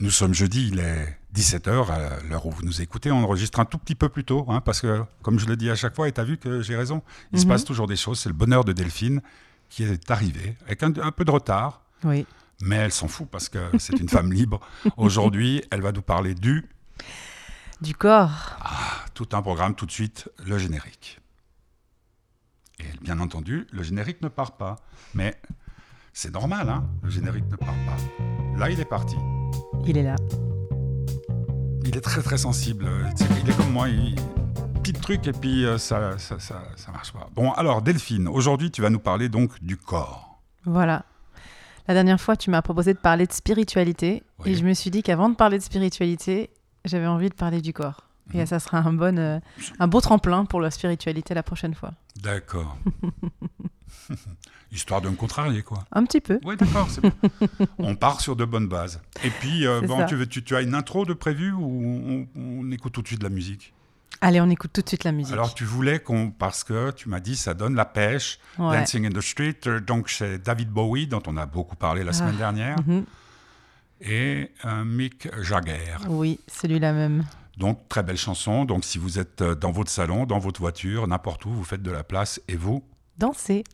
Nous sommes jeudi, il est 17h, à l'heure où vous nous écoutez. On enregistre un tout petit peu plus tôt, hein, parce que, comme je le dis à chaque fois, et tu as vu que j'ai raison, il se Mhm. passe toujours des choses. C'est le bonheur de Delphine qui est arrivé, avec un, un peu de retard, Oui. mais elle s'en fout parce que c'est une femme libre. Aujourd'hui, elle va nous parler du. Du corps. Tout un programme, tout de suite, le générique. Et bien entendu, le générique ne part pas. Mais c'est normal, hein, le générique ne part pas. Là, il est parti. Il est là. Il est très très sensible. euh, Il est comme moi. Il... Petit truc et puis euh, ça, ça, ça, ça marche pas. Bon, alors Delphine, aujourd'hui tu vas nous parler donc du corps. Voilà. La dernière fois, tu m'as proposé de parler de spiritualité. Oui. Et je me suis dit qu'avant de parler de spiritualité, j'avais envie de parler du corps. Et Mhm. ça sera un, bon, euh, un beau tremplin pour la spiritualité la prochaine fois. D'accord. Histoire de me contrarier, quoi. Un petit peu. Oui, d'accord. on part sur de bonnes bases. Et puis, euh, bon, tu, veux- tu, tu as une intro de prévu ou on, on écoute tout de suite de la musique? Allez, on écoute tout de suite la musique. Alors, tu voulais qu'on. Parce que tu m'as dit, ça donne la pêche. Ouais. Dancing in the Street. euh, Donc, c'est David Bowie, dont on a beaucoup parlé la Ah. semaine dernière, Mhm. et euh, Mick Jagger. Oui, celui-là même. Donc, très belle chanson. Donc, si vous êtes dans votre salon, dans votre voiture, n'importe où, vous faites de la place et vous. Danser.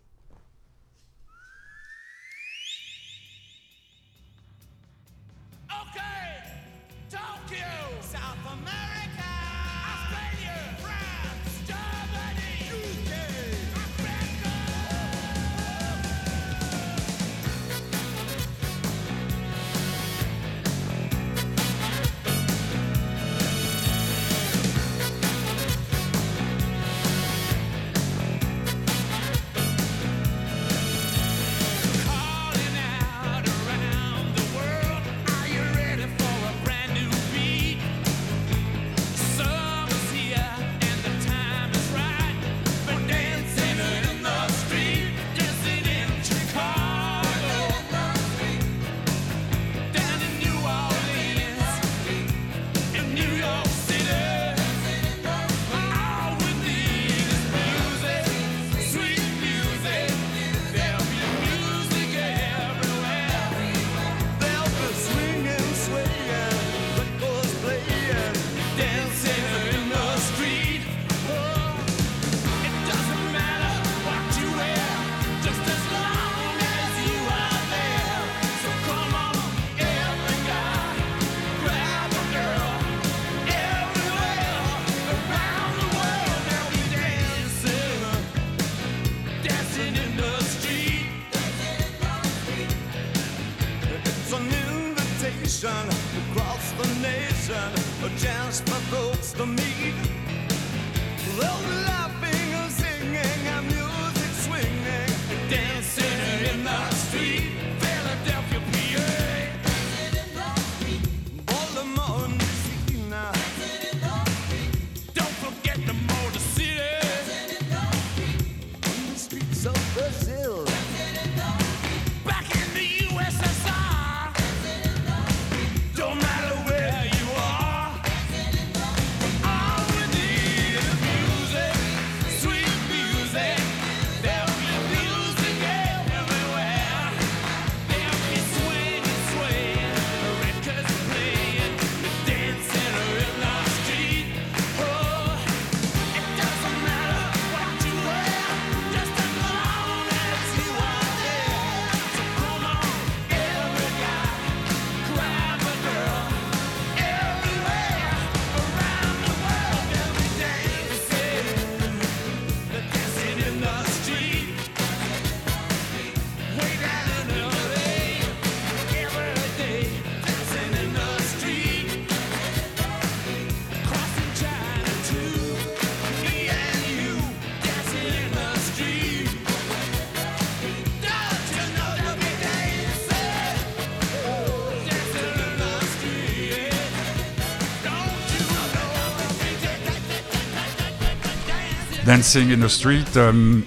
Dancing? In the Street, euh,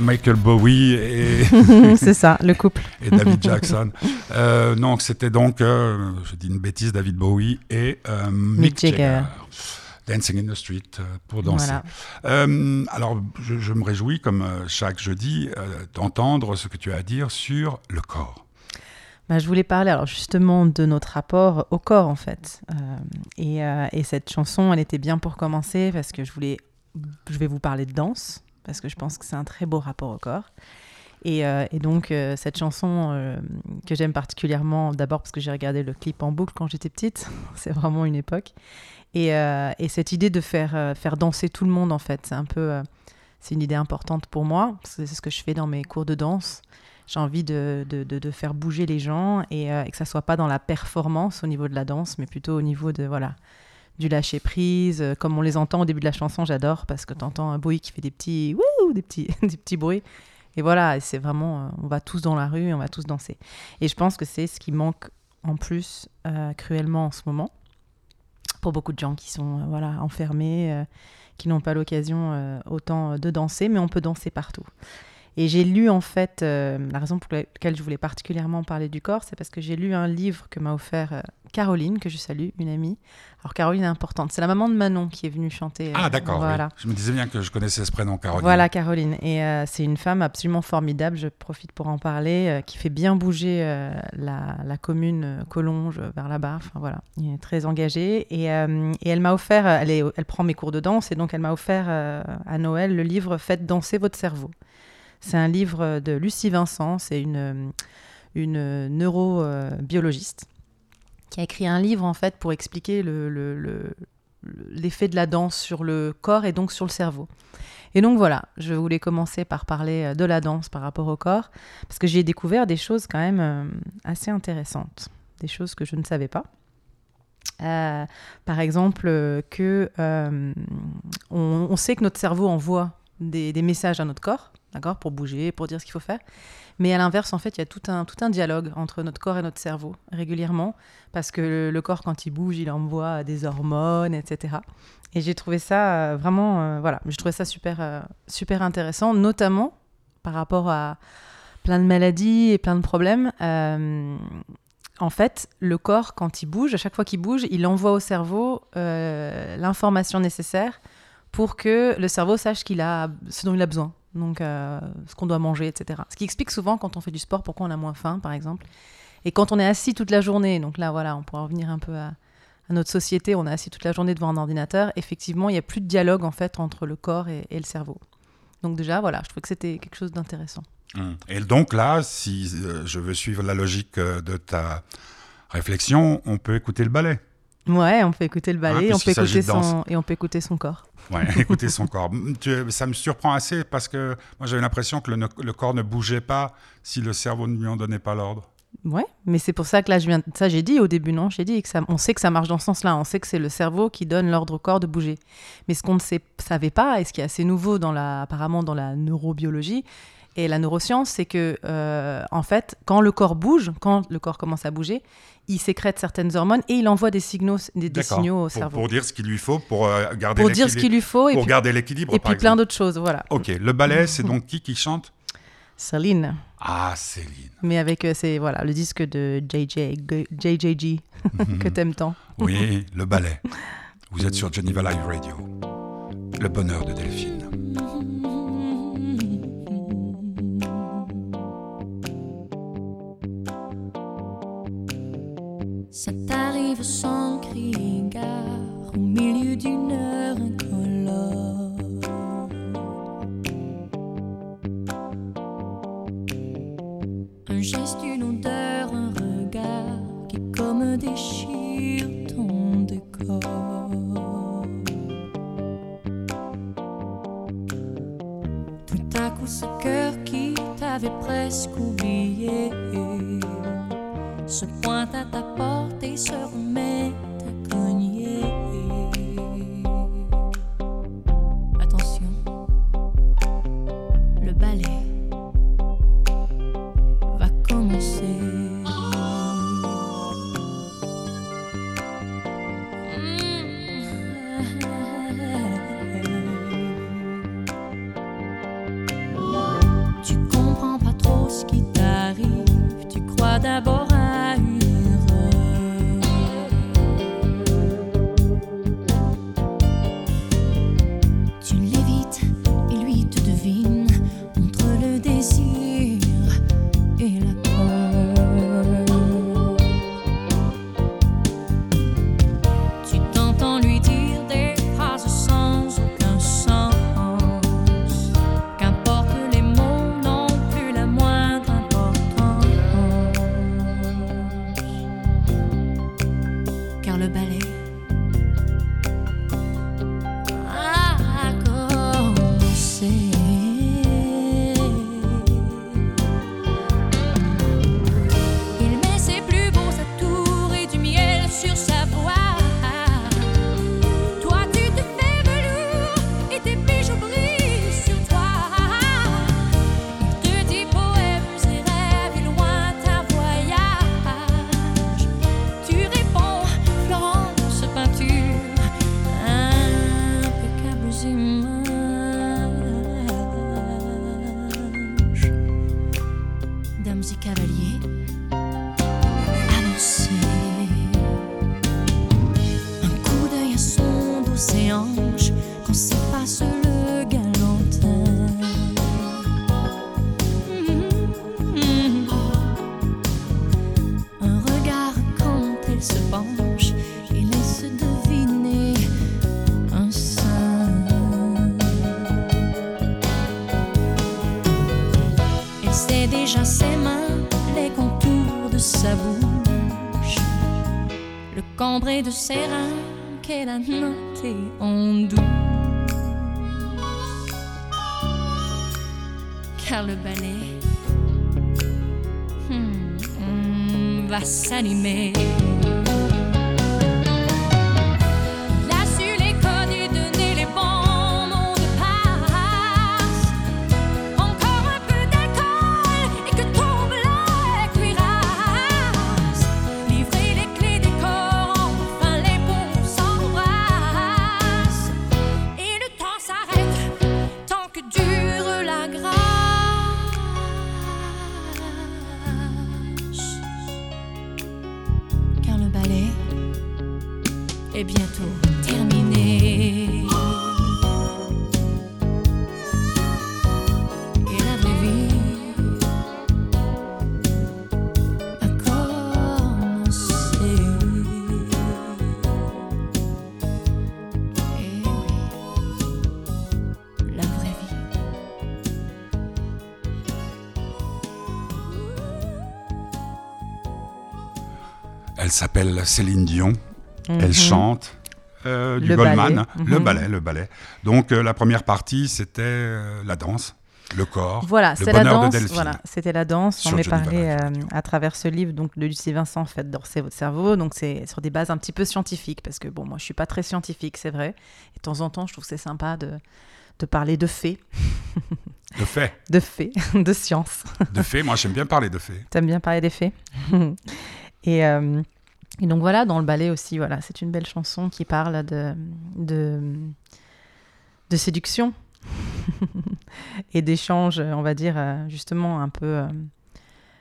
Michael Bowie et, C'est ça, le couple. et David Jackson. Euh, non, c'était donc, euh, je dis une bêtise, David Bowie et euh, Mick, Mick Jagger. Jagger. Dancing in the Street euh, pour danser. Voilà. Euh, alors, je, je me réjouis, comme chaque jeudi, d'entendre ce que tu as à dire sur le corps. Bah, je voulais parler alors justement de notre rapport au corps en fait. Et, et cette chanson, elle était bien pour commencer parce que je voulais, je vais vous parler de danse parce que je pense que c'est un très beau rapport au corps. Et, euh, donc euh, cette chanson euh, que j'aime particulièrement, d'abord parce que j'ai regardé le clip en boucle quand j'étais petite, c'est vraiment une époque. Et, et cette idée de faire, faire danser tout le monde en fait, c'est un peu, c'est une idée importante pour moi. C'est ce que je fais dans mes cours de danse. J'ai envie de, de, faire bouger les gens et, et que ça soit pas dans la performance au niveau de la danse, mais plutôt au niveau de voilà du lâcher prise, euh, comme on les entend au début de la chanson. J'adore parce que tu entends un bruit qui fait des petits wouh, des petits des petits bruits. Et voilà, c'est vraiment, euh, on va tous dans la rue, on va tous danser. Et je pense que c'est ce qui manque en plus euh, cruellement en ce moment pour beaucoup de gens qui sont voilà enfermés, qui n'ont pas l'occasion autant de danser, mais on peut danser partout. Et j'ai lu en fait, la raison pour laquelle je voulais particulièrement parler du corps, c'est parce que j'ai lu un livre que m'a offert Caroline, que je salue, une amie. Alors Caroline est importante, c'est la maman de Manon qui est venue chanter. euh, Ah, d'accord. oui. Voilà. Je me disais bien que je connaissais ce prénom, Caroline. Voilà Caroline. Et euh, c'est une femme absolument formidable, je profite pour en parler, euh, qui fait bien bouger euh, la, la commune Collonges vers là-bas. Enfin voilà, elle est très engagée. Et, et elle m'a offert, elle, est- elle prend mes cours de danse, et donc elle m'a offert à Noël le livre Faites danser votre cerveau. C'est un livre de Lucie Vincent, c'est une, une neurobiologiste qui a écrit un livre en fait pour expliquer le- le- l'effet de la danse sur le corps et donc sur le cerveau. Et donc voilà, je voulais commencer par parler euh, de la danse par rapport au corps, parce que j'ai découvert des choses quand même euh, assez intéressantes, des choses que je ne savais pas. Euh, par exemple, que on sait que notre cerveau envoie des, messages à notre corps, d'accord, pour bouger, pour dire ce qu'il faut faire. Mais à l'inverse, en fait, il y a tout un, tout un dialogue entre notre corps et notre cerveau régulièrement, parce que le, corps, quand il bouge, il envoie des hormones, etc. Et j'ai trouvé ça euh, vraiment, euh, voilà, j'ai trouvé ça super, euh, super intéressant, notamment par rapport à plein de maladies et plein de problèmes. En fait, le corps, quand il bouge, à chaque fois qu'il bouge, il envoie au cerveau l'information nécessaire pour que le cerveau sache qu'il a ce dont il a besoin. Donc, euh, ce qu'on doit manger, etc. Ce qui explique souvent quand on fait du sport pourquoi on a moins faim, par exemple. Et quand on est assis toute la journée, donc là, voilà, on pourra revenir un peu à, à notre société, on est assis toute la journée devant un ordinateur, effectivement, il n'y a plus de dialogue en fait entre le corps et, et le cerveau. Donc déjà, voilà, je trouvais que c'était quelque chose d'intéressant. Hum. Et donc là, si euh, je veux suivre la logique euh, de ta réflexion, on peut écouter le ballet. Ouais, on peut écouter le ballet, Hein, on peut écouter son et on peut écouter son corps. Ouais, écouter son corps. Tu- ça me surprend assez parce que moi j'avais l'impression que le, corps ne bougeait pas si le cerveau ne lui en donnait pas l'ordre. Ouais, mais c'est pour ça que là, je viens, ça j'ai dit au début, non J'ai dit que ça, on sait que ça marche dans ce sens-là. On sait que c'est le cerveau qui donne l'ordre au corps de bouger. Mais ce qu'on ne sait, savait pas, et ce qui est assez nouveau dans la, apparemment dans la neurobiologie et la neuroscience, c'est que euh, en fait, quand le corps bouge, quand le corps commence à bouger, il sécrète certaines hormones et il envoie des signaux, des, signaux au cerveau pour dire ce qu'il lui faut pour euh, garder pour dire ce l'équilibre. qu'il lui faut et pour puis, garder l'équilibre. et par puis plein d'autres choses. Voilà. Ok, le ballet, c'est donc qui qui chante? Céline. Ah, Céline. Mais avec euh, c'est voilà le disque de JJ JJG que t'aimes tant. Oui, le ballet. Vous êtes sur Geneva Live Radio. Le bonheur de Delphine. Sans crier gare au milieu d'une heure incolore. Un geste, une odeur, un regard qui comme déchire ton décor. Tout à coup, ce cœur qui t'avait presque oublié se pointe à ta porte et se remet cambré de ses reins qu'elle a noté en douce. Car le ballet hmm, va s'animer. S'appelle Céline Dion. Mhm. Elle chante. euh, du Le Goldman, ballet. le Mhm. ballet, le ballet. Donc euh, la première partie, c'était euh, la danse, le corps, Voilà, le c'est la de danse. Delphine. Voilà, c'était la danse. On m'est parlé à travers ce livre donc de Lucie Vincent, Faites danser votre cerveau. Donc c'est sur des bases un petit peu scientifiques parce que bon, moi je suis pas très scientifique, c'est vrai. Et de temps en temps, je trouve c'est sympa de de parler de faits, De fait, de faits, de science. de fait. Moi, j'aime bien parler de fait. T'aimes bien parler des faits. et, et donc voilà, dans le ballet aussi, voilà, c'est une belle chanson qui parle de, de, de séduction et d'échanges, on va dire, euh, justement un peu euh,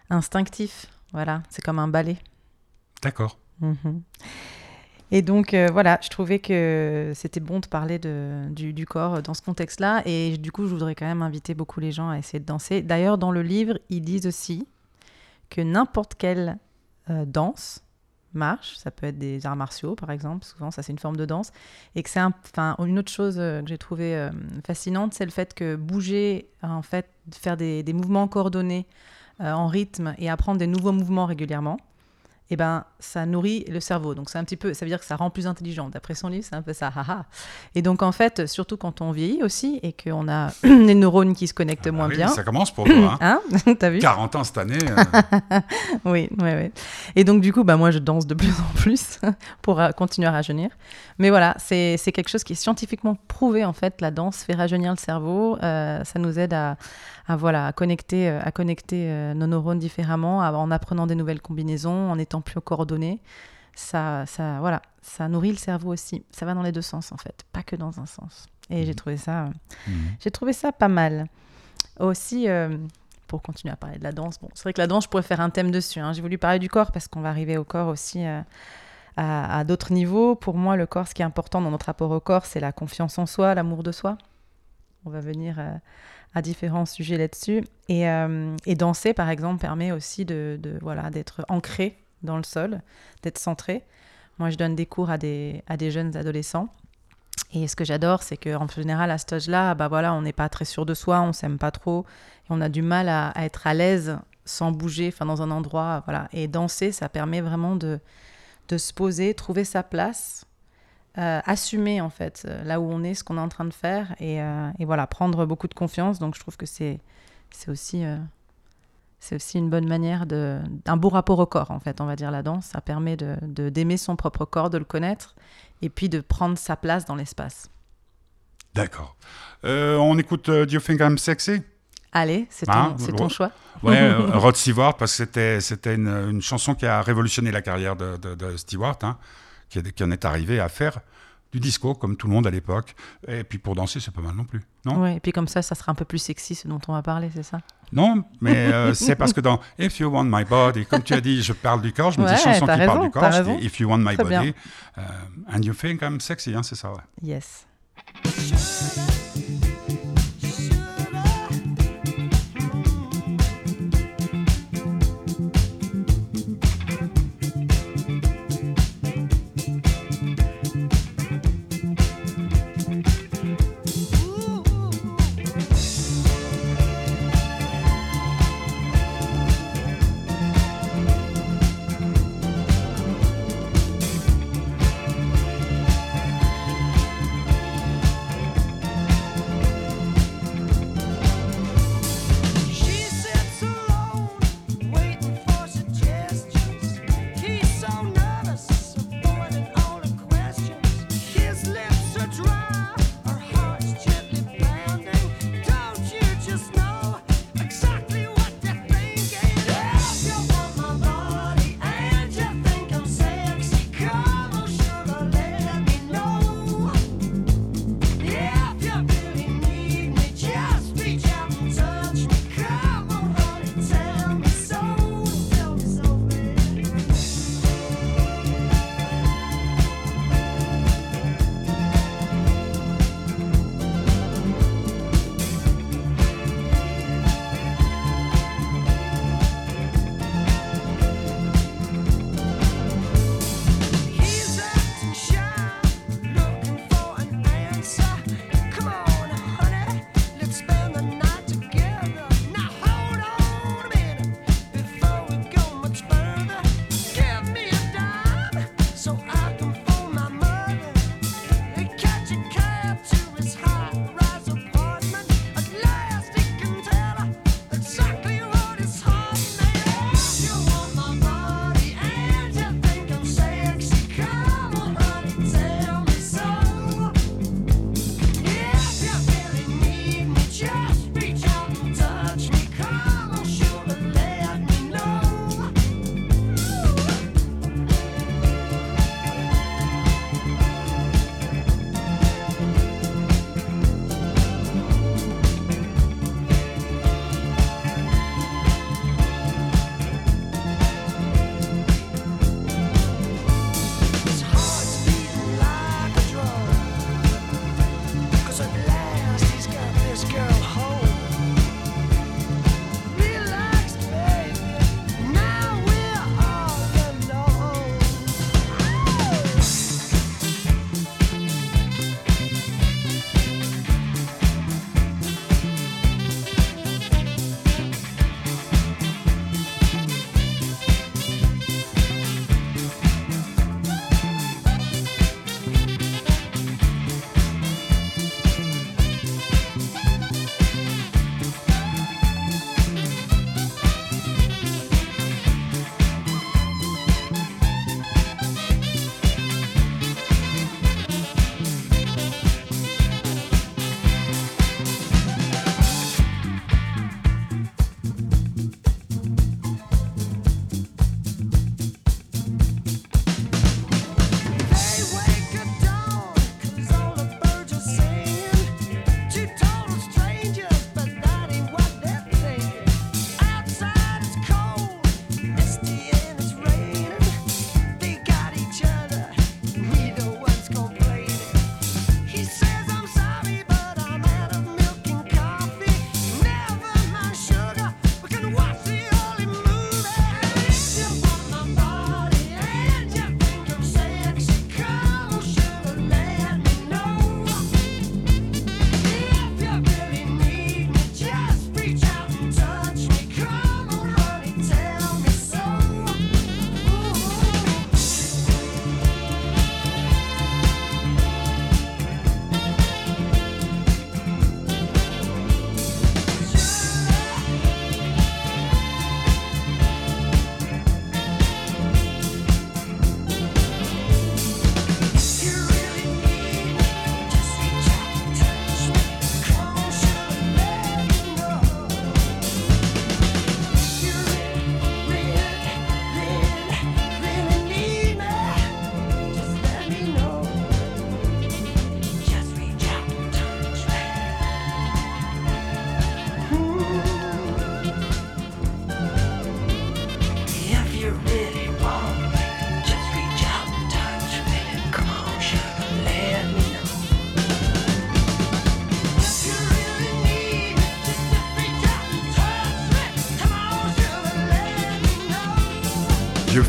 instinctifs. Voilà, c'est comme un ballet. D'accord. Mhm. Et donc euh, voilà, je trouvais que c'était bon de parler de, du, du corps dans ce contexte-là. Et du coup, je voudrais quand même inviter beaucoup les gens à essayer de danser. D'ailleurs, dans le livre, ils disent aussi que n'importe quelle euh, danse marche. Ça peut être des arts martiaux, par exemple. Souvent, ça, c'est une forme de danse. Et que c'est un... Une autre chose euh, que j'ai trouvé euh, fascinante, c'est le fait que bouger, en fait, faire des, des mouvements coordonnés euh, en rythme et apprendre des nouveaux mouvements régulièrement, eh ben, ça nourrit le cerveau. Donc, c'est un petit peu, ça veut dire que ça rend plus intelligent. D'après son livre, c'est un peu ça. haha. Et donc, en fait, surtout quand on vieillit aussi et qu'on a les neurones qui se connectent Ah bah moins oui, bien. Ça commence pour toi. Hein. Hein? T'as vu? 40 ans cette année. euh, Oui, oui, oui. Et donc, du coup, bah, moi, je danse de plus en plus pour continuer à rajeunir. Mais voilà, c'est quelque chose qui est scientifiquement prouvé, en fait. La danse fait rajeunir le cerveau. Euh, ça nous aide à, à, voilà, à connecter, euh, à connecter nos neurones différemment, en apprenant des nouvelles combinaisons, en étant plus coordonnés. Ça, ça, voilà, ça nourrit le cerveau aussi. Ça va dans les deux sens, en fait, pas que dans un sens. Et j'ai trouvé ça... euh, mhm. j'ai trouvé ça pas mal. Aussi, euh, pour continuer à parler de la danse, bon, c'est vrai que la danse, je pourrais faire un thème dessus. hein. J'ai voulu parler du corps parce qu'on va arriver au corps aussi euh, à, à d'autres niveaux. Pour moi, le corps, ce qui est important dans notre rapport au corps, c'est la confiance en soi, l'amour de soi. On va venir euh, à différents sujets là-dessus. Et, euh, et danser, par exemple, permet aussi de, de, voilà, d'être ancré dans le sol, d'être centré. Moi, je donne des cours à des, à des jeunes adolescents. Et ce que j'adore, c'est qu'en général, à cet âge-là, bah voilà, on n'est pas très sûr de soi, on s'aime pas trop, et on a du mal à, être à l'aise sans bouger, enfin dans un endroit, voilà. Et danser, ça permet vraiment de, de se poser, trouver sa place, euh, assumer en fait euh, là où on est, ce qu'on est en train de faire et, euh, voilà, prendre beaucoup de confiance. Donc je trouve que c'est c'est aussi, c'est aussi une bonne manière de, d'un beau rapport au corps en fait, on va dire la danse. Ça permet de, de- d'aimer son propre corps, de le connaître et puis de prendre sa place dans l'espace. D'accord. Euh, on écoute euh, Do You Think I'm Sexy? Allez, c'est ton, c'est ouais. ton choix. Ouais, euh, Rod Stewart, parce que c'était, c'était une, une chanson qui a révolutionné la carrière de, de- de Stewart, hein, qui, qui en est arrivé à faire du disco, comme tout le monde à l'époque. Et puis pour danser, c'est pas mal non plus. Non, Ouais, et puis comme ça, ça sera un peu plus sexy ce dont on va parler, c'est ça? Non mais euh, c'est parce que dans If You Want My Body, comme tu as dit, je parle du corps, je me dis chanson qui t'as parle raison, du corps, je raison. dis If You Want My Très Body, euh, and You Think I'm Sexy, hein, c'est ça, ouais. Yes.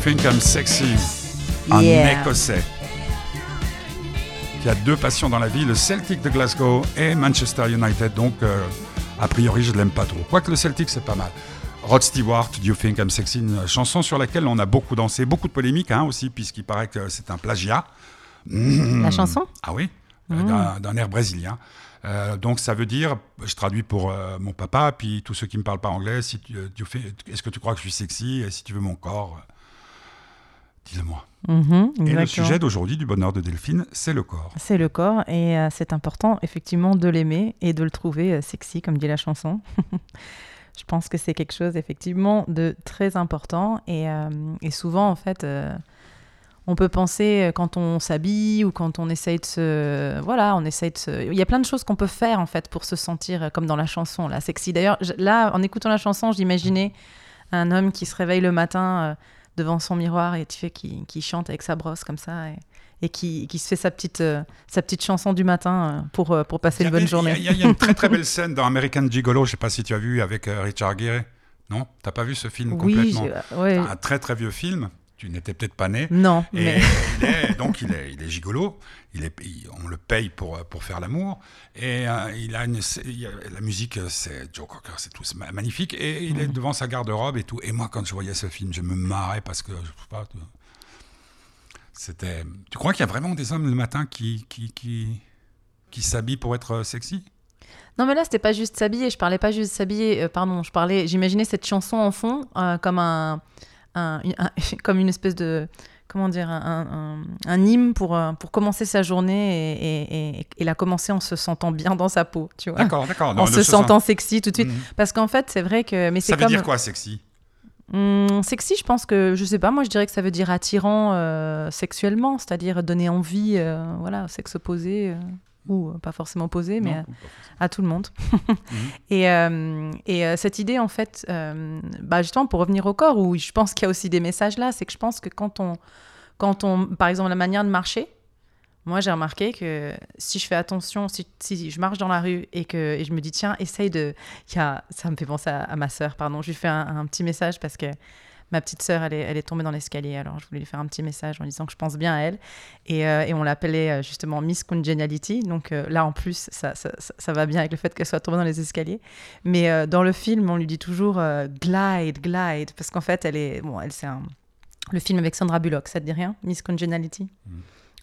Think I'm Sexy, un Yeah. Écossais qui a deux passions dans la vie, le Celtic de Glasgow et Manchester United. Donc, euh, a priori, je ne l'aime pas trop. Quoique le Celtic, c'est pas mal. Rod Stewart, Do You Think I'm Sexy, une chanson sur laquelle on a beaucoup dansé, beaucoup de polémiques hein, aussi, puisqu'il paraît que c'est un plagiat. La chanson? Ah oui, euh, d'un- air brésilien. Euh, donc ça veut dire, je traduis pour euh, mon papa, puis tous ceux qui me parlent pas anglais, si tu, tu fais, est-ce que tu crois que je suis sexy? Et si tu veux mon corps, dis-le-moi. Mhm, Et le sujet d'aujourd'hui du bonheur de Delphine, c'est le corps. C'est le corps et euh, c'est important effectivement de l'aimer et de le trouver euh, sexy comme dit la chanson. Je pense que c'est quelque chose effectivement de très important et, euh, et souvent en fait on peut penser quand on s'habille ou quand on essaye de se voilà on essaye de se... il y a plein de choses qu'on peut faire en fait pour se sentir comme dans la chanson là sexy. D'ailleurs là en écoutant la chanson j'imaginais un homme qui se réveille le matin devant son miroir et tu fais qui, qui chante avec sa brosse comme ça et, et qui, qui se fait sa petite, euh, sa petite chanson du matin euh, pour, euh, pour passer une bonne journée. Il y, a- il y a une très très belle scène dans American Gigolo, je sais pas si tu as vu avec Richard Gere. Non? T'as pas vu ce film oui, complètement? ouais. Un très très vieux film. Tu n'étais peut-être pas né. non, Et mais il est, donc il est, il est gigolo, il est, il- on le paye pour, pour faire l'amour, et euh, il a une, il a- la musique, c'est Joe Cocker, c'est tout magnifique, et il est devant sa garde-robe et tout. Et moi, quand je voyais ce film, je me marrais parce que, je sais pas, tu- c'était... Tu crois qu'il y a vraiment des hommes le matin qui, qui, qui, qui s'habillent pour être euh, sexy? Non, mais là c'était pas juste s'habiller. Je parlais pas juste s'habiller. euh, pardon, je parlais. J'imaginais cette chanson en fond euh, comme un, un- un- comme une espèce de comment dire un, hymne pour euh, pour commencer sa journée et, et, et- la commencer en se sentant bien dans sa peau, tu vois. D'accord, d'accord. En Non, se sentant sexy tout de suite. Mhm. Parce qu'en fait, c'est vrai que. Mais c'est Ça veut comme. dire quoi, sexy? Hum, sexy, je pense que, je sais pas, moi je dirais que ça veut dire attirant euh, sexuellement, c'est-à-dire donner envie, euh, voilà, sexe opposé, euh, ou euh, pas forcément opposé, mais Non, à, tout le monde. Mhm. Et, euh, et euh, cette idée, en fait, euh, bah, justement, pour revenir au corps, où je pense qu'il y a aussi des messages là, c'est que je pense que quand on, quand on, par exemple, la manière de marcher, moi j'ai remarqué que si je fais attention, si, si je marche dans la rue et que et je me dis, tiens, essaye de. Y a, ça me fait penser à, à ma sœur, pardon. Je lui fais un, un petit message parce que ma petite sœur, elle est, tombée dans l'escalier. Alors je voulais lui faire un petit message en disant que je pense bien à elle. Et, euh, on l'appelait euh, justement Miss Congeniality. Donc euh, là, en plus, ça, va bien avec le fait qu'elle soit tombée dans les escaliers. Mais dans le film, on lui dit toujours glide, glide. Parce qu'en fait, elle est. Bon, elle, c'est un. Le film avec Sandra Bullock, ça te dit rien Miss Congeniality?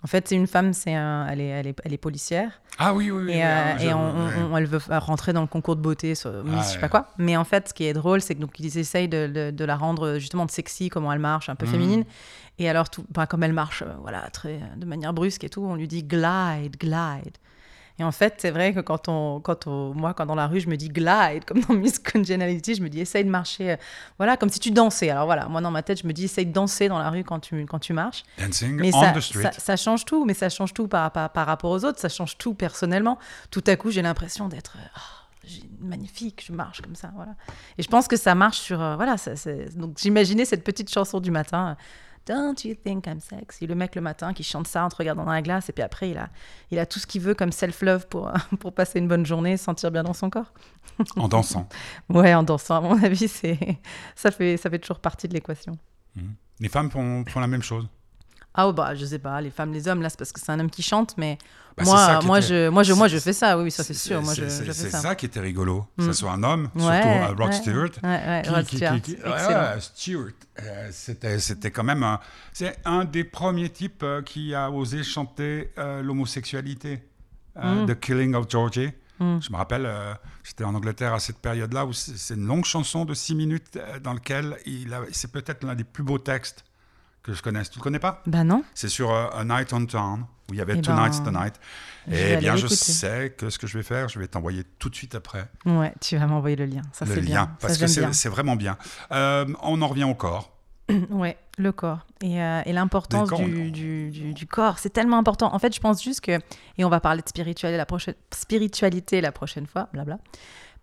En fait, c'est une femme, c'est un, elle, est, elle, est, elle est policière. Ah oui, oui, oui. Et, oui, euh, ah, et je- on- on- ouais. on- elle veut rentrer dans le concours de beauté, sur Ah, je sais ouais. pas quoi. Mais en fait, ce qui est drôle, c'est que donc ils essayent de, de- de la rendre justement de sexy, comment elle marche, un peu Mhm. féminine. Et alors, tout, bah, comme elle marche, euh, voilà, très de manière brusque et tout, on lui dit glide, glide. Et en fait, c'est vrai que quand on, quand on, moi, quand dans la rue, je me dis glide, comme dans Miss Congeniality, je me dis essaye de marcher, euh, voilà, comme si tu dansais. Alors voilà, moi dans ma tête, je me dis essaye de danser dans la rue quand tu, quand tu marches. Dancing Mais on ça, the street. ça, ça change tout, mais ça change tout par, par, par rapport aux autres, ça change tout personnellement. Tout à coup, j'ai l'impression d'être euh, j'ai- magnifique, je marche comme ça, voilà. Et je pense que ça marche sur, euh, voilà, ça, donc j'imaginais cette petite chanson du matin. euh, Don't you think I'm sexy? Le mec le matin qui chante ça en te regardant dans la glace, et puis après, il a, il a tout ce qu'il veut comme self-love pour, pour passer une bonne journée, se sentir bien dans son corps. En dansant. Ouais, en dansant, à mon avis, c'est, ça, fait, ça fait toujours partie de l'équation. Les femmes font, font la même chose. Ah, oh, bah, je sais pas, les femmes, les hommes, là, c'est parce que c'est un homme qui chante, mais Bah, ça moi, moi, était- je, moi, je, moi, je fais ça, oui, ça c'est sûr, moi, je, c'est- je C'est fais ça. ça qui était rigolo, que Mm. ce soit un homme, Ouais, surtout Rod ouais, Stewart. Ouais, Rod Stewart, euh, c'était, c'était quand même un, c'est un des premiers types euh, qui a osé chanter euh, l'homosexualité. euh, Mm. The Killing of Georgie. Mm. Je me rappelle, j'étais en Angleterre à cette période-là où c'est, une longue chanson de six minutes dans laquelle il c'est peut-être l'un des plus beaux textes que je connaisse. Tu le connais pas? Bah non, C'est sur euh, A Night on Town où il y avait Eh Tonight's ben, the Night. Eh bien, je sais que ce que je vais faire, je vais t'envoyer tout de suite après. Ouais, tu vas m'envoyer le lien, ça le c'est lien, bien, parce ça que c'est, vraiment bien. Euh, on en revient au corps. Ouais, le corps. Et, euh, et l'importance du, du, du- du corps, c'est tellement important. En fait, je pense juste que, et on va parler de spiritualité la prochaine, spiritualité la prochaine fois, blabla,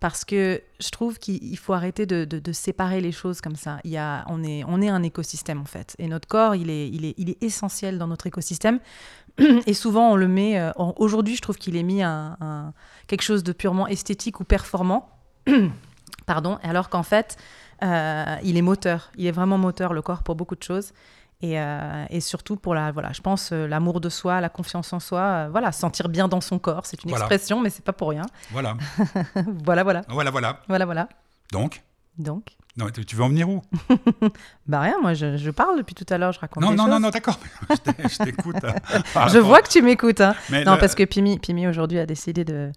parce que je trouve qu'il il faut arrêter de, séparer les choses comme ça. Il y a, on, est, on est un écosystème en fait, et notre corps, il est, il est, il est essentiel dans notre écosystème. Et souvent, on le met. euh, Aujourd'hui, je trouve qu'il est mis un- quelque chose de purement esthétique ou performant. Pardon. Alors qu'en fait, Euh, il est moteur. Il est vraiment moteur, le corps, pour beaucoup de choses. Et, euh, et surtout pour la, voilà, je pense, euh, l'amour de soi, la confiance en soi, euh, voilà, se sentir bien dans son corps. C'est une Voilà. expression, mais c'est pas pour rien. Voilà, voilà, voilà, voilà, voilà. voilà, voilà. Donc, Donc, non, tu veux en venir où? Bah rien, moi je, je parle depuis tout à l'heure, je raconte Non, des non, non, choses. non, d'accord. Je t'écoute. Ah, Je vois que tu m'écoutes. Hein. Non, le- parce que Pimi, Pimi aujourd'hui a décidé de,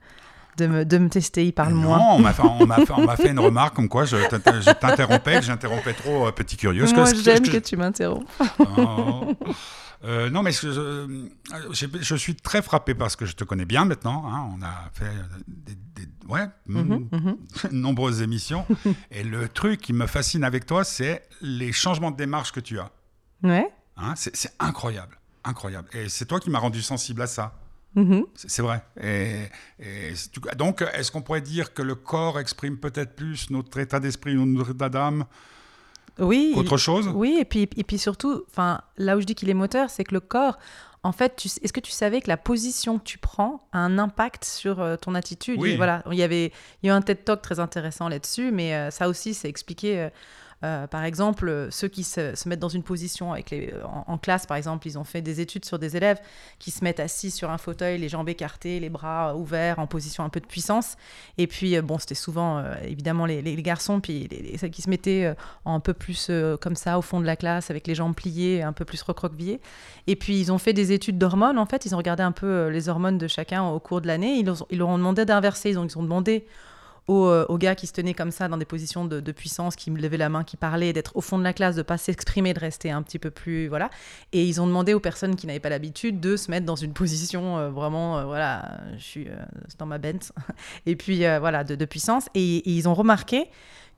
de, me, de me tester, il parle non, moins. on m'a fait, on m'a fait, m'a fait une remarque comme quoi je t'inter- je t'interrompais, que j'interrompais trop, euh, petit curieux. Moi, j'aime que que- tu m'interromps. Oh. Euh, non, mais je, je- je- suis très frappé parce que je te connais bien maintenant. hein. On a fait euh, des, des- ouais, Mhm, mhm. nombreuses émissions. Et le truc qui me fascine avec toi, c'est les changements de démarche que tu as. Ouais. hein. c'est c'est incroyable, incroyable. Et c'est toi qui m'as rendu sensible à ça. Mhm. C'est vrai. Et, et c'est- donc, est-ce qu'on pourrait dire que le corps exprime peut-être plus notre état d'esprit notre état d'âme Oui. qu'autre chose? Oui, et puis, et puis surtout, là où je dis qu'il est moteur, c'est que le corps, en fait, est-ce que tu savais que la position que tu prends a un impact sur euh, ton attitude? Oui. Et voilà, il y avait il y a eu un TED Talk très intéressant là-dessus, mais euh, ça aussi, c'est expliqué. euh, euh, par exemple, ceux qui se, mettent dans une position avec les, en, classe, par exemple, ils ont fait des études sur des élèves qui se mettent assis sur un fauteuil, les jambes écartées, les bras euh, ouverts, en position un peu de puissance. Et puis, euh, bon, c'était souvent évidemment les, garçons, puis qui se mettaient un peu plus comme ça au fond de la classe, avec les jambes pliées, un peu plus recroquevillées. Et puis, ils ont fait des études d'hormones, en fait. Ils ont regardé un peu les hormones de chacun au cours de l'année. Ils, ils leur ont demandé d'inverser. Ils ils ont demandé aux, euh, gars qui se tenaient comme ça dans des positions de, puissance, qui me levaient la main, qui parlaient, d'être au fond de la classe, de pas s'exprimer, de rester un petit peu plus voilà. Et ils ont demandé aux personnes qui n'avaient pas l'habitude de se mettre dans une position euh, vraiment euh, voilà, je suis dans ma Benz et puis voilà de, puissance. Et ils ont remarqué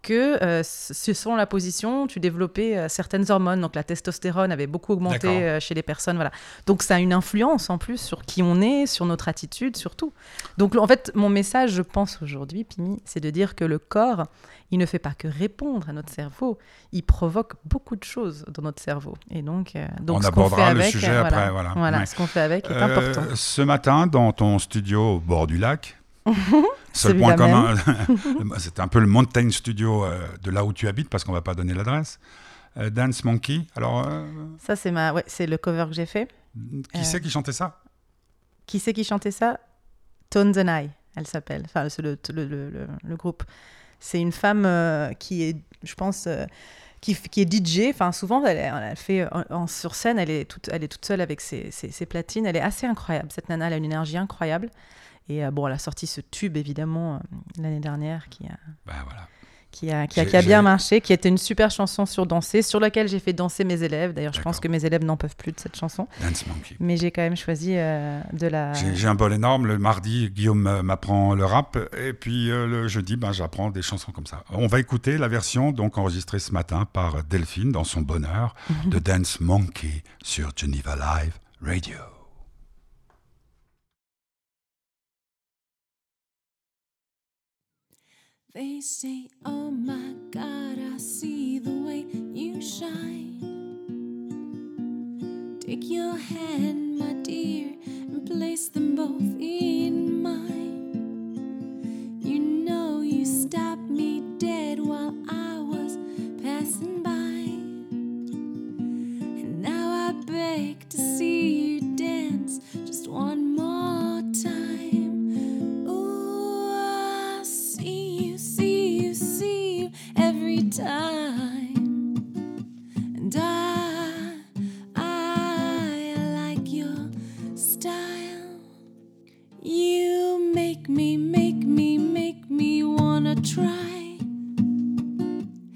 que euh, selon la position, tu développais euh, certaines hormones. Donc la testostérone avait beaucoup augmenté euh, chez les personnes. Voilà. Donc ça a une influence en plus sur qui on est, sur notre attitude, surtout. Donc en fait, mon message, je pense aujourd'hui, Pimi, c'est de dire que le corps, il ne fait pas que répondre à notre cerveau, il provoque beaucoup de choses dans notre cerveau. Et donc, euh, donc On ce abordera fait le avec, sujet après, Voilà, voilà. Ouais. ce qu'on fait avec est important. Ce matin, dans ton studio au bord du lac, seul point commun, c'est un peu le Mountain Studio euh, de là où tu habites, parce qu'on va pas donner l'adresse. Euh, Dance Monkey. Alors, euh, Ça, c'est ma, ouais, c'est le cover que j'ai fait. qui c'est qui chantait ça? Qui c'est qui chantait ça? Tones and I, elle s'appelle. Enfin, c'est le, le, le, groupe. C'est une femme qui est, je pense, qui, qui est DJ. Enfin, souvent, elle, fait en, en- sur scène, elle est toute, elle est toute seule avec ses, ses- ses platines. Elle est assez incroyable. Cette nana, elle a une énergie incroyable. Et euh, bon, elle a sorti ce tube, évidemment, euh, l'année dernière, qui a, voilà. qui a, qui a, J'ai- qui a bien marché, qui était une super chanson sur danser, sur laquelle j'ai fait danser mes élèves. D'ailleurs, je pense que mes élèves n'en peuvent plus de cette chanson. Dance Monkey. Mais j'ai quand même choisi euh, de la. J'ai un bol énorme. Le mardi, Guillaume m'apprend le rap. Et puis euh, le jeudi, ben, j'apprends des chansons comme ça. On va écouter la version donc enregistrée ce matin par Delphine dans son bonheur de Dance Monkey sur Geneva Live Radio. They say, Oh my God, I see the way you shine. Take your hand, my dear, and place them both in mine. You know you stopped me dead while I was passing by. And now I beg to see you dance just one more time. Time. And I, I like your style. You make me, make me, make me wanna try.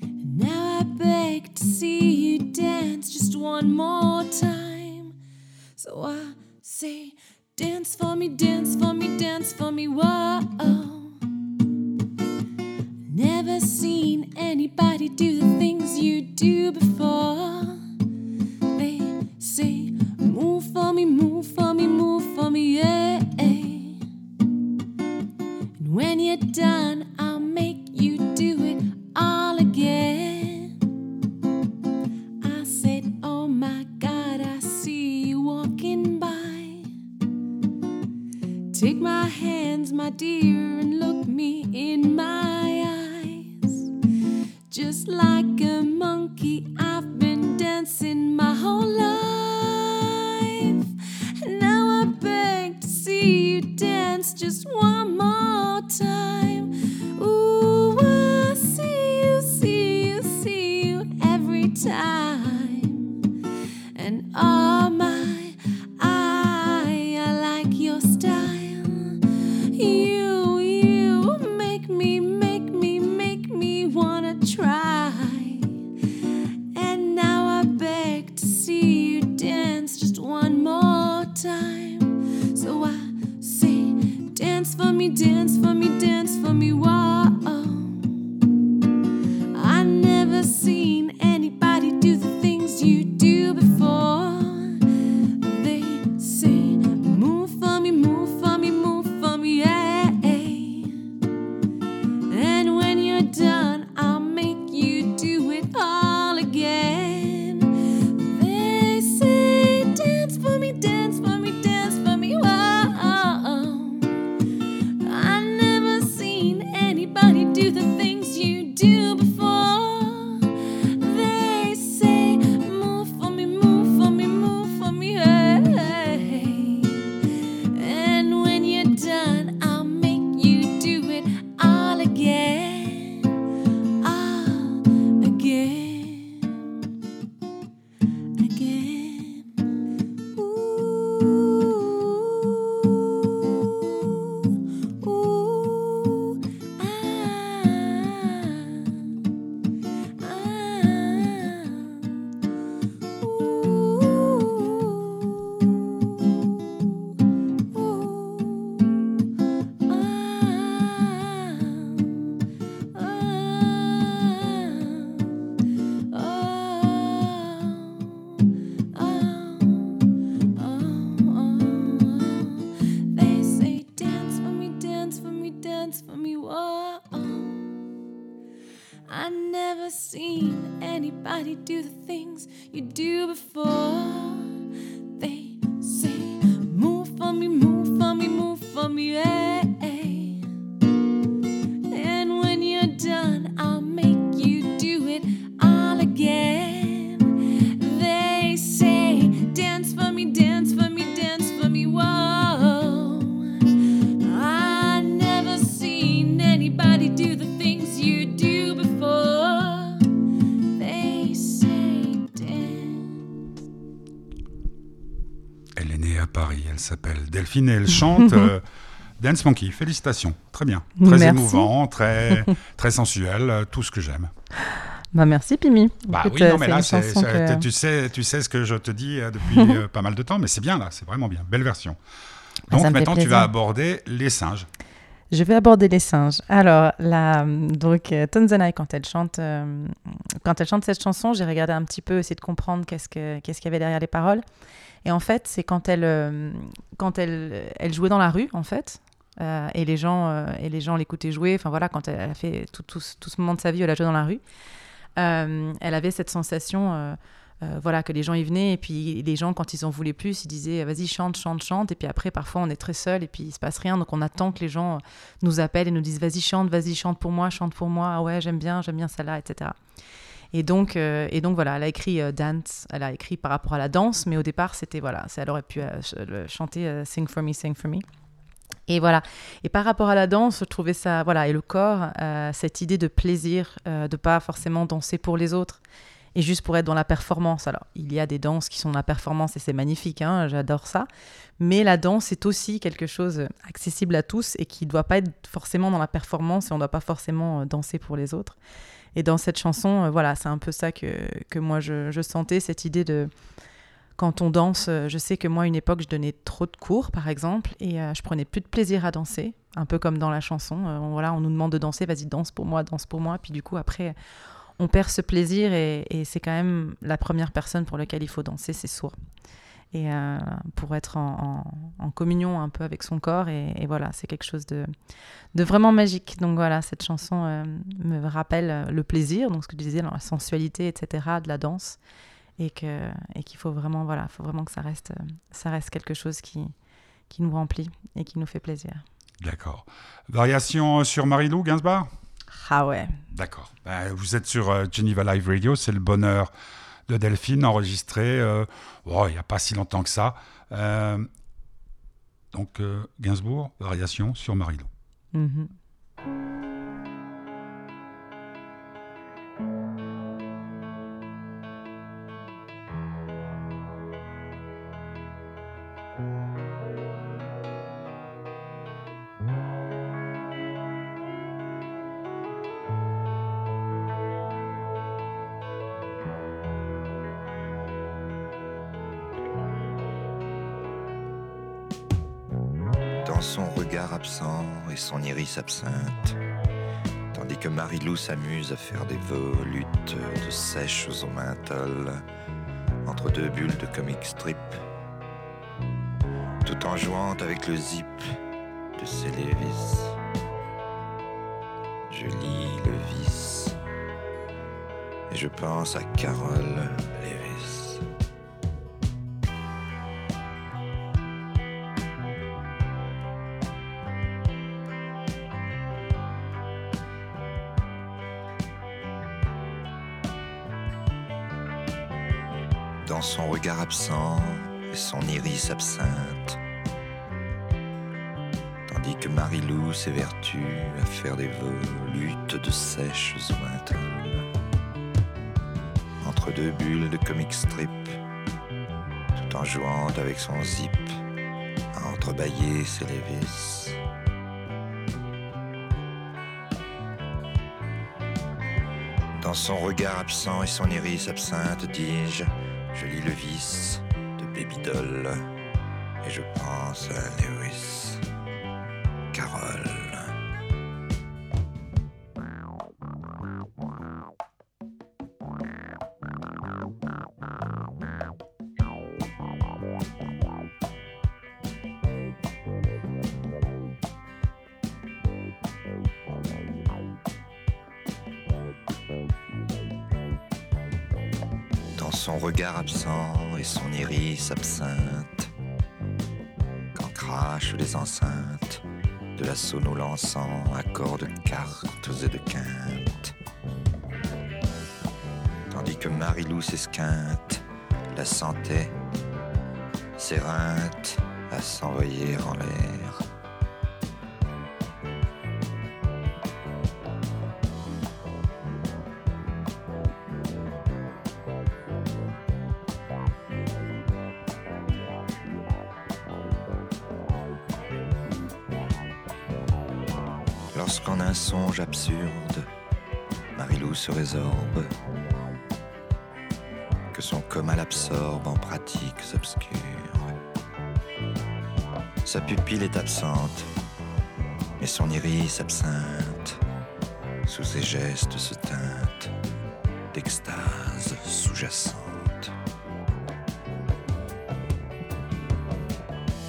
And now I beg to see you dance just one more Delphine elle chante euh, Dance Monkey. Félicitations, très bien. Très Merci. émouvant, très, très sensuel, euh, tout ce que j'aime. Bah merci Pimi. Bah Écoute, oui, non, euh, mais là, que- tu, sais, tu sais ce que je te dis euh, depuis pas mal de temps, mais c'est bien là, c'est vraiment bien. Belle version. Bah, Donc ça maintenant, tu vas aborder les singes. Je vais aborder les singes. Alors, la, donc, quand elle chante, euh, quand elle chante cette chanson, j'ai regardé un petit peu, essayer de comprendre qu'est-ce que, qu'est-ce qu'il y avait derrière les paroles. Et en fait, c'est quand elle, euh, quand elle, elle jouait dans la rue, en fait, euh, et les gens, euh, et les gens l'écoutaient jouer. Enfin voilà, quand elle, a fait tout, tout, tout ce moment de sa vie, elle a joué dans la rue. elle avait cette sensation. voilà, que les gens y venaient, et puis les gens, quand ils en voulaient plus, ils disaient vas-y, chante, chante, chante. Et puis après, parfois, on est très seul, et puis il se passe rien. Donc on attend que les gens nous appellent et nous disent vas-y, chante, vas-y, chante pour moi, chante pour moi. Ah ouais, j'aime bien, j'aime bien celle-là, etc. Et donc, euh, et donc voilà, elle a écrit euh, Dance, elle a écrit par rapport à la danse, mais au départ, c'était voilà, elle aurait pu euh, chanter Sing for me, sing for me. Et voilà. Et par rapport à la danse, je trouvais ça, voilà, et le corps, cette idée de plaisir, de pas forcément danser pour les autres, et juste pour être dans la performance. Alors, il y a des danses qui sont dans la performance et c'est magnifique, hein, j'adore ça. Mais la danse est aussi quelque chose accessible à tous et qui ne doit pas être forcément dans la performance et on ne doit pas forcément danser pour les autres. Et dans cette chanson, euh, voilà, c'est un peu ça que, que moi je, sentais, cette idée de quand on danse, euh, je sais que moi, une époque, je donnais trop de cours, par exemple, et euh, je prenais plus de plaisir à danser, un peu comme dans la chanson. On, voilà, on nous demande de danser, vas-y, danse pour moi, danse pour moi. Puis du coup, après, on perd ce plaisir et, et c'est quand même la première personne pour laquelle il faut danser, c'est soi. Et euh, pour être en, en- en communion un peu avec son corps. Et, et voilà, c'est quelque chose de, de vraiment magique. Donc voilà, cette chanson euh, me rappelle euh, le plaisir, donc ce que tu disais, la sensualité, etc., de la danse. Et qu'il faut vraiment voilà faut vraiment que ça reste ça reste quelque chose qui qui nous remplit et qui nous fait plaisir D'accord. Variation sur Marilou Gainsbourg? Ah ouais. D'accord. Ben, vous êtes sur Geneva Live Radio, c'est le bonheur de Delphine, enregistré euh, oh, il n'y a pas si longtemps que ça. Euh, donc, euh, Gainsbourg, variation sur Marilou. Mhm. Dans tandis que Marilou s'amuse à faire des volutes de sèches au menthol entre deux bulles de comic strip, tout en jouant avec le zip de ses Lévis. Je lis le vice et je pense à Carole regard absent et son iris absinthe. Tandis que Marilou s'évertue à faire des volutes de sèches menthol. Entre deux bulles de comic strip, tout en jouant avec son zip, à entrebâiller ses lévis. Dans son regard absent et son iris absinthe, dis-je, je lis le vice de Baby Doll et je pense à Lewis. Quand crachent les enceintes de la sono lançant accords de cartes et de quintes. Tandis que Marilou s'esquinte, la sentait, s'éreinte à s'envoyer en l'air. Marilou se résorbe, que son coma l'absorbe en pratiques obscures. Sa pupille est absente, mais son iris absinthe, sous ses gestes se teinte d'extase sous-jacente.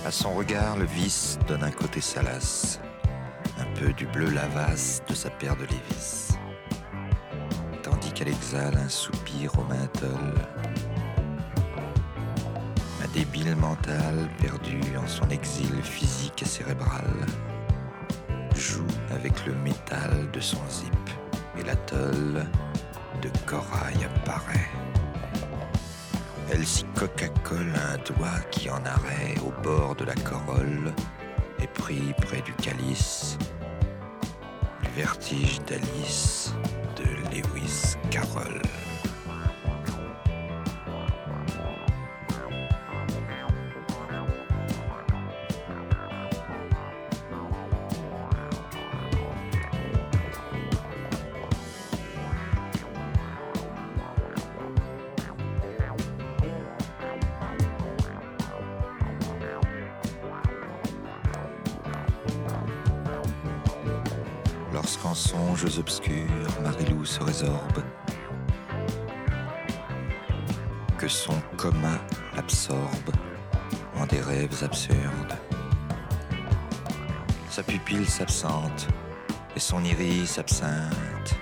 À son regard, le vice donne un côté salace du bleu lavasse de sa paire de Lévis, tandis qu'elle exhale un soupir au menthol. Ma débile mentale, perdue en son exil physique et cérébral, joue avec le métal de son zip et l'atoll de corail apparaît. Elle s'y coca-colle un doigt qui en arrêt au bord de la corolle et pris près du calice vertige d'Alice de Lewis Carroll. Lorsqu'en songes obscurs Marilou se résorbe, que son coma l'absorbe en des rêves absurdes. Sa pupille s'absente et son iris absinthe,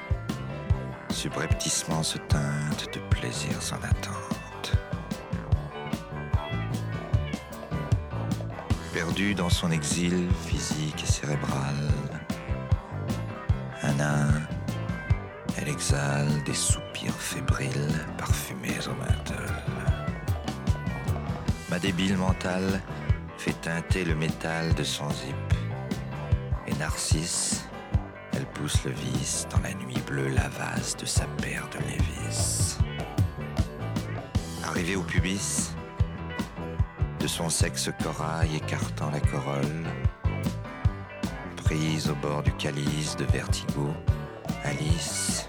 subrepticement se teinte de plaisirs en attente. Perdu dans son exil physique et cérébral, Elle exhale des soupirs fébriles parfumés au menthol. Ma débile mentale fait teinter le métal de son zip. Et Narcisse, elle pousse le vice dans la nuit bleue lavasse de sa paire de Lévis. Arrivé au pubis, de son sexe corail écartant la corolle, prise au bord du calice de vertigo, Alice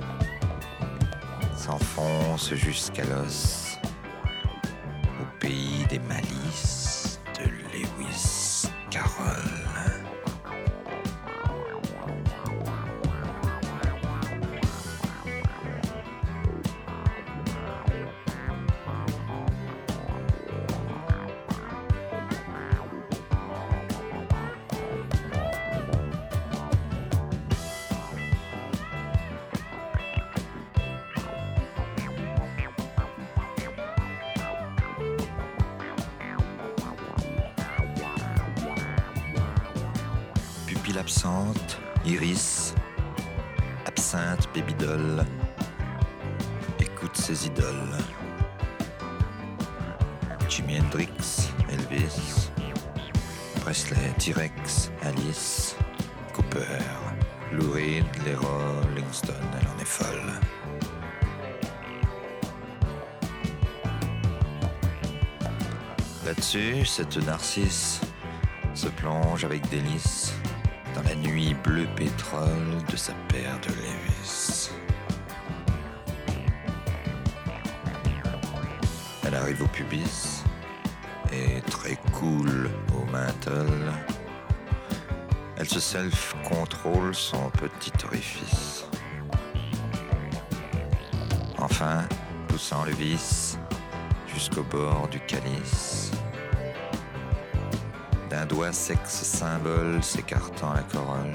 s'enfonce jusqu'à l'os au pays des malices Absente, iris, absinthe, babydoll, écoute ses idoles. Jimi Hendrix, Elvis, Presley, T-Rex, Alice, Cooper, Lou Reed, les Rolling Stones, elle en est folle. Là-dessus, cette narcisse se plonge avec délice nuit bleu pétrole de sa paire de Lévis. Elle arrive au pubis et très cool au menthol. Elle se self-contrôle son petit orifice. Enfin, poussant le vis jusqu'au bord du calice, d'un doigt sexe symbole s'écartant la corolle.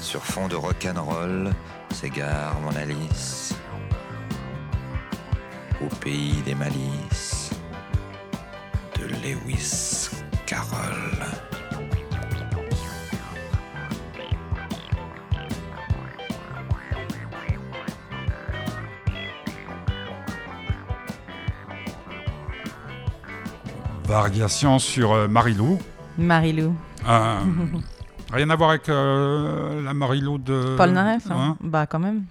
Sur fond de rock'n'roll s'égare mon Alice au pays des malices de Lewis Variation sur euh, Marilou. Marilou. Euh, rien à voir avec euh, la Marilou de. Paul Naref, hein. Hein Bah quand même.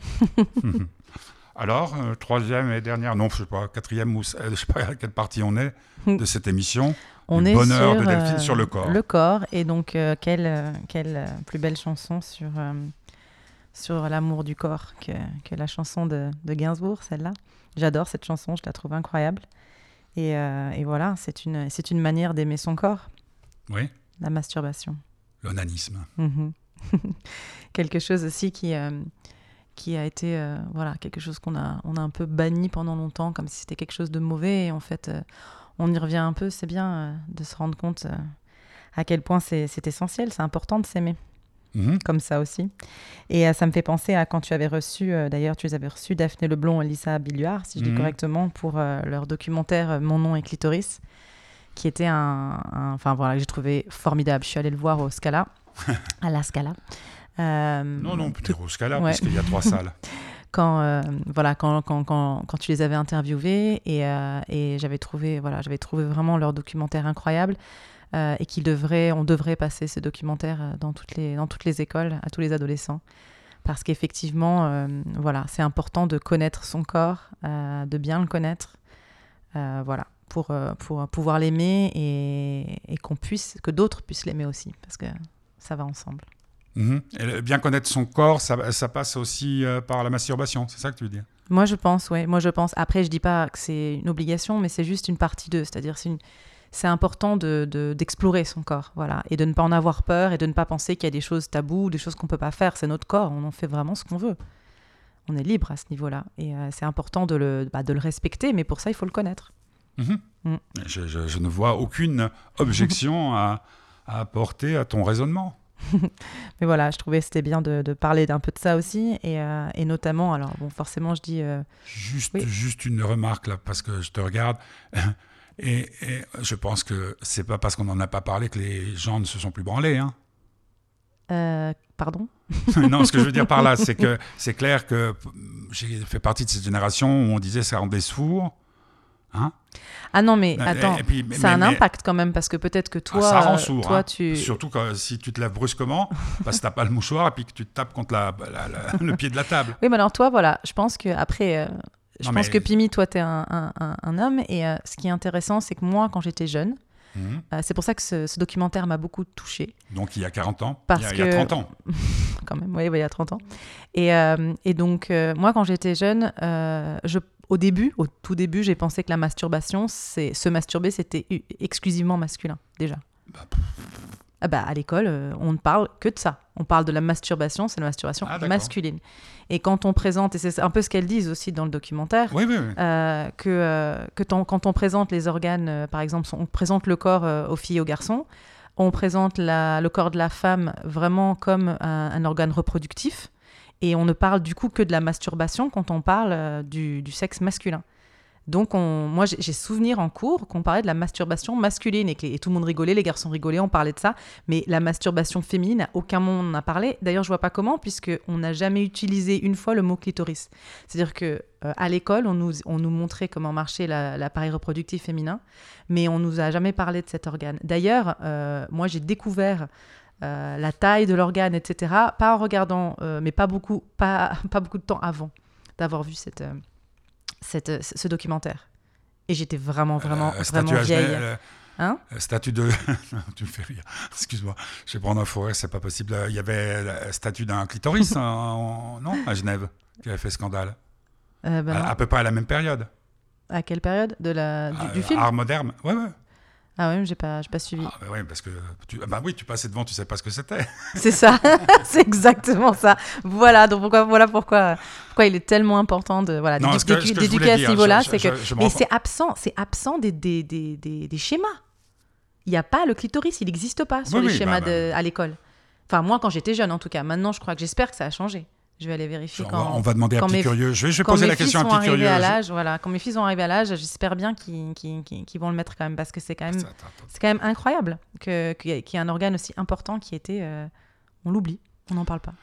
Alors, euh, troisième et dernière, non, je sais pas, quatrième ou je sais pas à quelle partie on est de cette émission. On Du est bonheur sur, de Delphine sur le corps. Le corps. Et donc, quelle, quelle plus belle chanson sur, sur l'amour du corps que, que la chanson de, de Gainsbourg, celle-là. J'adore cette chanson, je la trouve incroyable. Et, euh, et voilà, c'est une, c'est une manière d'aimer son corps, Oui, la masturbation. l'onanisme. Mhm. quelque chose aussi qui, euh, qui a été euh, voilà, quelque chose qu'on a, on a un peu banni pendant longtemps, comme si c'était quelque chose de mauvais. Et en fait, on y revient un peu. C'est bien de se rendre compte à quel point c'est essentiel, c'est important de s'aimer, Mhm. comme ça aussi. Et euh, ça me fait penser à quand tu avais reçu, euh, d'ailleurs, tu les avais reçus, Daphné Leblond et Lisa Billuard, si je dis Mhm. correctement, pour euh, leur documentaire Mon nom est clitoris, qui était un. Enfin voilà, que j'ai trouvé formidable. Je suis allée le voir au Scala, à la Scala. Non, non, peut au Scala, Ouais. puisqu'il y a trois salles. quand voilà quand, quand, quand, quand tu les avais interviewés et, et j'avais trouvé voilà j'avais trouvé vraiment leur documentaire incroyable euh, et qu'il devrait on devrait passer ce documentaire euh, dans toutes les dans toutes les écoles à tous les adolescents parce qu'effectivement euh, voilà c'est important de connaître son corps euh, de bien le connaître voilà pour pour pouvoir l'aimer et, et qu'on puisse que d'autres puissent l'aimer aussi parce que ça va ensemble Mhm. Et bien connaître son corps, ça, ça passe aussi par la masturbation, c'est ça que tu veux dire? Moi, je pense, oui. Moi, je pense. Après, je dis pas que c'est une obligation, mais c'est juste une partie d'eux. C'est-à-dire, c'est une... c'est important de, de- d'explorer son corps, voilà, et de ne pas en avoir peur et de ne pas penser qu'il y a des choses taboues, des choses qu'on peut pas faire. C'est notre corps. On en fait vraiment ce qu'on veut. On est libre à ce niveau-là, et euh, c'est important de le, bah, de le respecter. Mais pour ça, il faut le connaître. Mhm. Mm. je, je- je ne vois aucune objection à, à apporter à ton raisonnement. Mais voilà, je trouvais que c'était bien de, de parler d'un peu de ça aussi, et, euh, et notamment, alors bon, forcément, je dis. euh, Juste, Oui. juste une remarque là, parce que je te regarde. Et, et je pense que c'est pas parce qu'on n'en a pas parlé que les gens ne se sont plus branlés. Hein. Euh, pardon? Non, ce que je veux dire par là, c'est que c'est clair que j'ai fait partie de cette génération où on disait ça rendait sourd. Hein Ah non, mais Et- attends, et puis- mais- ça a un mais- impact quand même parce que peut-être que toi, Ah, ça rend euh, sourd. toi hein. tu. Surtout quand, si tu te lèves brusquement, parce que t'as pas le mouchoir et puis que tu te tapes contre la- la- la- le pied de la table. Oui, mais alors toi, voilà, je pense que après, euh, je Non, pense mais- que Pimi, toi, t'es un, un, un, un homme et euh, ce qui est intéressant, c'est que moi, quand j'étais jeune, Mhm. euh, c'est pour ça que ce, ce documentaire m'a beaucoup touchée. Donc il y a 40 ans, Parce il, y a, il y a que- 30 ans. quand même, oui, il y a 30 ans. Et, euh, et donc, moi, quand j'étais jeune, je, au début, au tout début, j'ai pensé que la masturbation, c'est se masturber, c'était exclusivement masculin, déjà. Bah, Ah bah, à l'école, euh, on ne parle que de ça. On parle de la masturbation, c'est la masturbation Ah, masculine. Et quand on présente, et c'est un peu ce qu'elles disent aussi dans le documentaire, Oui, oui, oui. euh, que, euh, que quand on présente les organes, euh, par exemple, on présente le corps aux filles et aux garçons, on présente la- le corps de la femme vraiment comme un, un organe reproductif, et on ne parle du coup que de la masturbation quand on parle du, du sexe masculin. Donc, on, moi, j'ai souvenir en cours qu'on parlait de la masturbation masculine et que tout le monde rigolait, les garçons rigolaient, on parlait de ça. Mais la masturbation féminine, à aucun moment on a parlé. D'ailleurs, je vois pas comment, puisque on n'a jamais utilisé une fois le mot clitoris. C'est-à-dire que euh, à l'école, on nous, on nous montrait comment marchait la- l'appareil reproductif féminin, mais on nous a jamais parlé de cet organe. D'ailleurs, euh, moi, j'ai découvert euh, la taille de l'organe, etc. Pas en regardant, mais pas beaucoup, pas, pas beaucoup de temps avant d'avoir vu cette, cette, euh, ce documentaire. Et j'étais vraiment, vraiment, Euh, vraiment vieille. Genève, euh, Hein statut de. tu me fais rire. Excuse-moi. Je vais prendre un fou rire, c'est pas possible. Euh, Il y avait le statut d'un clitoris, hein, en- non À Genève, qui avait fait scandale. Euh, ben à, à peu près à la même période. À quelle période de la, du, du film Art moderne. Ouais, ouais. Ah ouais, j'ai pas, pas suivi. Ah, bah ouais, parce que tu, ah bah oui, tu passais devant, tu sais pas ce que c'était. C'est ça, c'est exactement ça. Voilà, donc pourquoi, voilà pourquoi, pourquoi il est tellement important de voilà d'éduquer à ce niveau-là, c'est que je mais c'est absent, c'est absent des, des, des, des, des schémas. Il n'y a pas le clitoris, il n'existe pas sur Oui, les oui, schémas bah, de, à l'école. Enfin moi quand j'étais jeune en tout cas. Maintenant je crois que j'espère que ça a changé. Je vais aller vérifier on, quand. va, on va demander à petit mes- curieux. Je vais, je vais quand poser la question à petit curieux. à l'âge, voilà, quand mes fils vont arriver à l'âge, j'espère bien qu'ils vont le mettre quand même parce que c'est quand même Attends, attends. c'est quand même incroyable que- qu'il y, ait- un organe aussi important qui était. euh, on l'oublie, on n'en parle pas.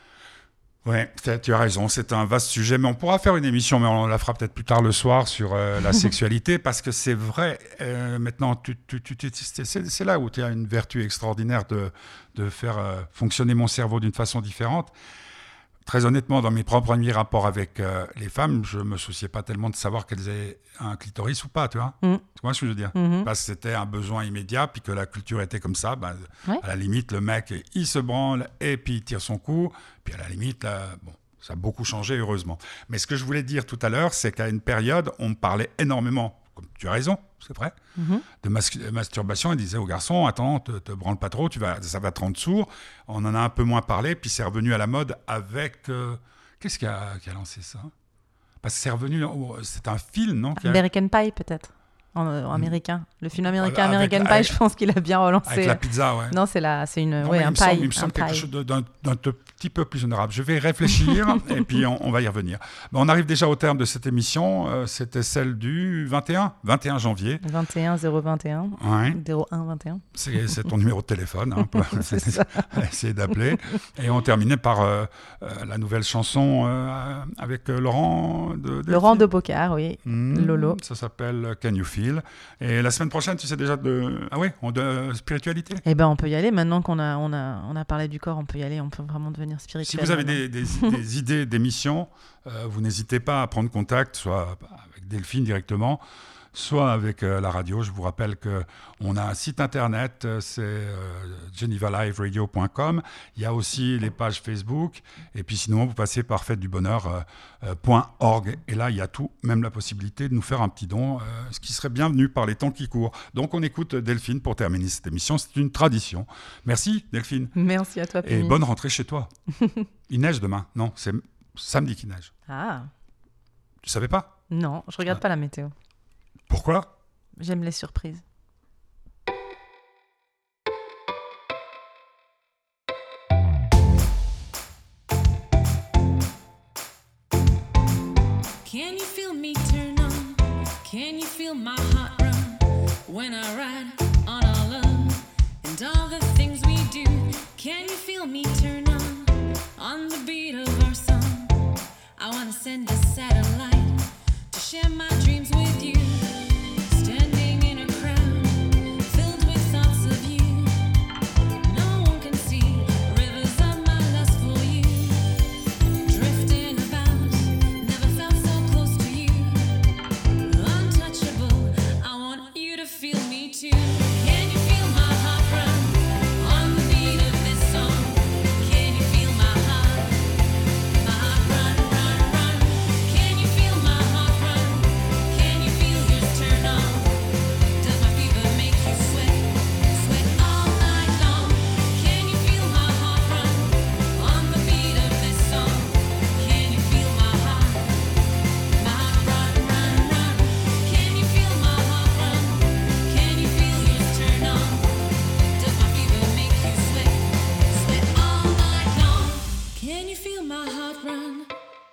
Ouais, tu as raison, c'est un vaste sujet, mais on pourra faire une émission, mais on la fera peut-être plus tard le soir sur euh, la sexualité, parce que c'est vrai, euh, maintenant, tu, tu, tu- tu- c'est c'est là où tu as une vertu extraordinaire de, de faire euh, fonctionner mon cerveau d'une façon différente. Très honnêtement, dans mes propres premiers rapports avec euh, les femmes, je me souciais pas tellement de savoir qu'elles avaient un clitoris ou pas, tu vois. Mm. Tu vois ce que je veux dire? Mhm. Parce que c'était un besoin immédiat, puis que la culture était comme ça. Ouais. À la limite, le mec, il se branle et puis il tire son coup. Puis à la limite, là, bon, ça a beaucoup changé, heureusement. Mais ce que je voulais dire tout à l'heure, c'est qu'à une période, on parlait énormément, comme tu as raison, c'est vrai, Mhm. de mas- de masturbation. Il disait aux garçons, attends, te, te branle pas trop, tu vas, ça va te rendre sourd. On en a un peu moins parlé, puis c'est revenu à la mode avec... euh, Qu'est-ce qui a, qui a lancé ça? Parce que c'est revenu... oh, C'est un film, non? A- American Pie peut-être, en, en américain. Le film américain Avec- American avec- Pie, je pense qu'il a bien relancé. Avec la pizza, ouais. Non, c'est la, c'est une, Non, ouais, un semble, pie, il me un semble quelque pie. chose de- d'un petit peu plus honorable. Je vais réfléchir et puis on, on va y revenir. Bon, on arrive déjà au terme de cette émission. Euh, C'était celle du 21, 21 janvier. 21 021 Ouais. 01 21. C'est ton numéro de téléphone. hein, pour- essayer d'appeler. Et on terminait par euh, euh, la nouvelle chanson euh, avec euh, Laurent de Laurent de. Bocard, oui. Hmm, Lolo. Ça s'appelle Can You Feel? Et la semaine prochaine, tu sais déjà de. Ah oui, on de spiritualité? Eh ben, on peut y aller. Maintenant qu'on a, on a, on a parlé du corps, on peut y aller. On peut vraiment devenir Si spirituel. vous avez des, des- des idées d'émissions, euh, vous n'hésitez pas à prendre contact, soit avec Delphine directement, soit avec euh, la radio. Je vous rappelle que on a un site internet, euh, c'est euh, genevaliveradio.com. Il y a aussi les pages Facebook. Et puis sinon, vous passez par faitedubonheur.org. et là, il y a tout, même la possibilité de nous faire un petit don, ce qui serait bienvenu par les temps qui courent. Donc, on écoute Delphine pour terminer cette émission. C'est une tradition. Merci, Delphine. Merci à toi, Et bonne rentrée chez toi. Il neige demain. Non, c'est samedi qu'il neige. Ah, Tu savais pas? Non, je regarde Ah. pas la météo. Pourquoi? J'aime les surprises. Can you feel me turn on? Can you feel my heart run when I ride on our love and all the things we do? Can you feel feel me turn on? On the beat of our song. I wanna send a satellite to share my dreams with you.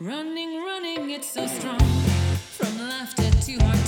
Running, running, it's so strong. From laughter to heart.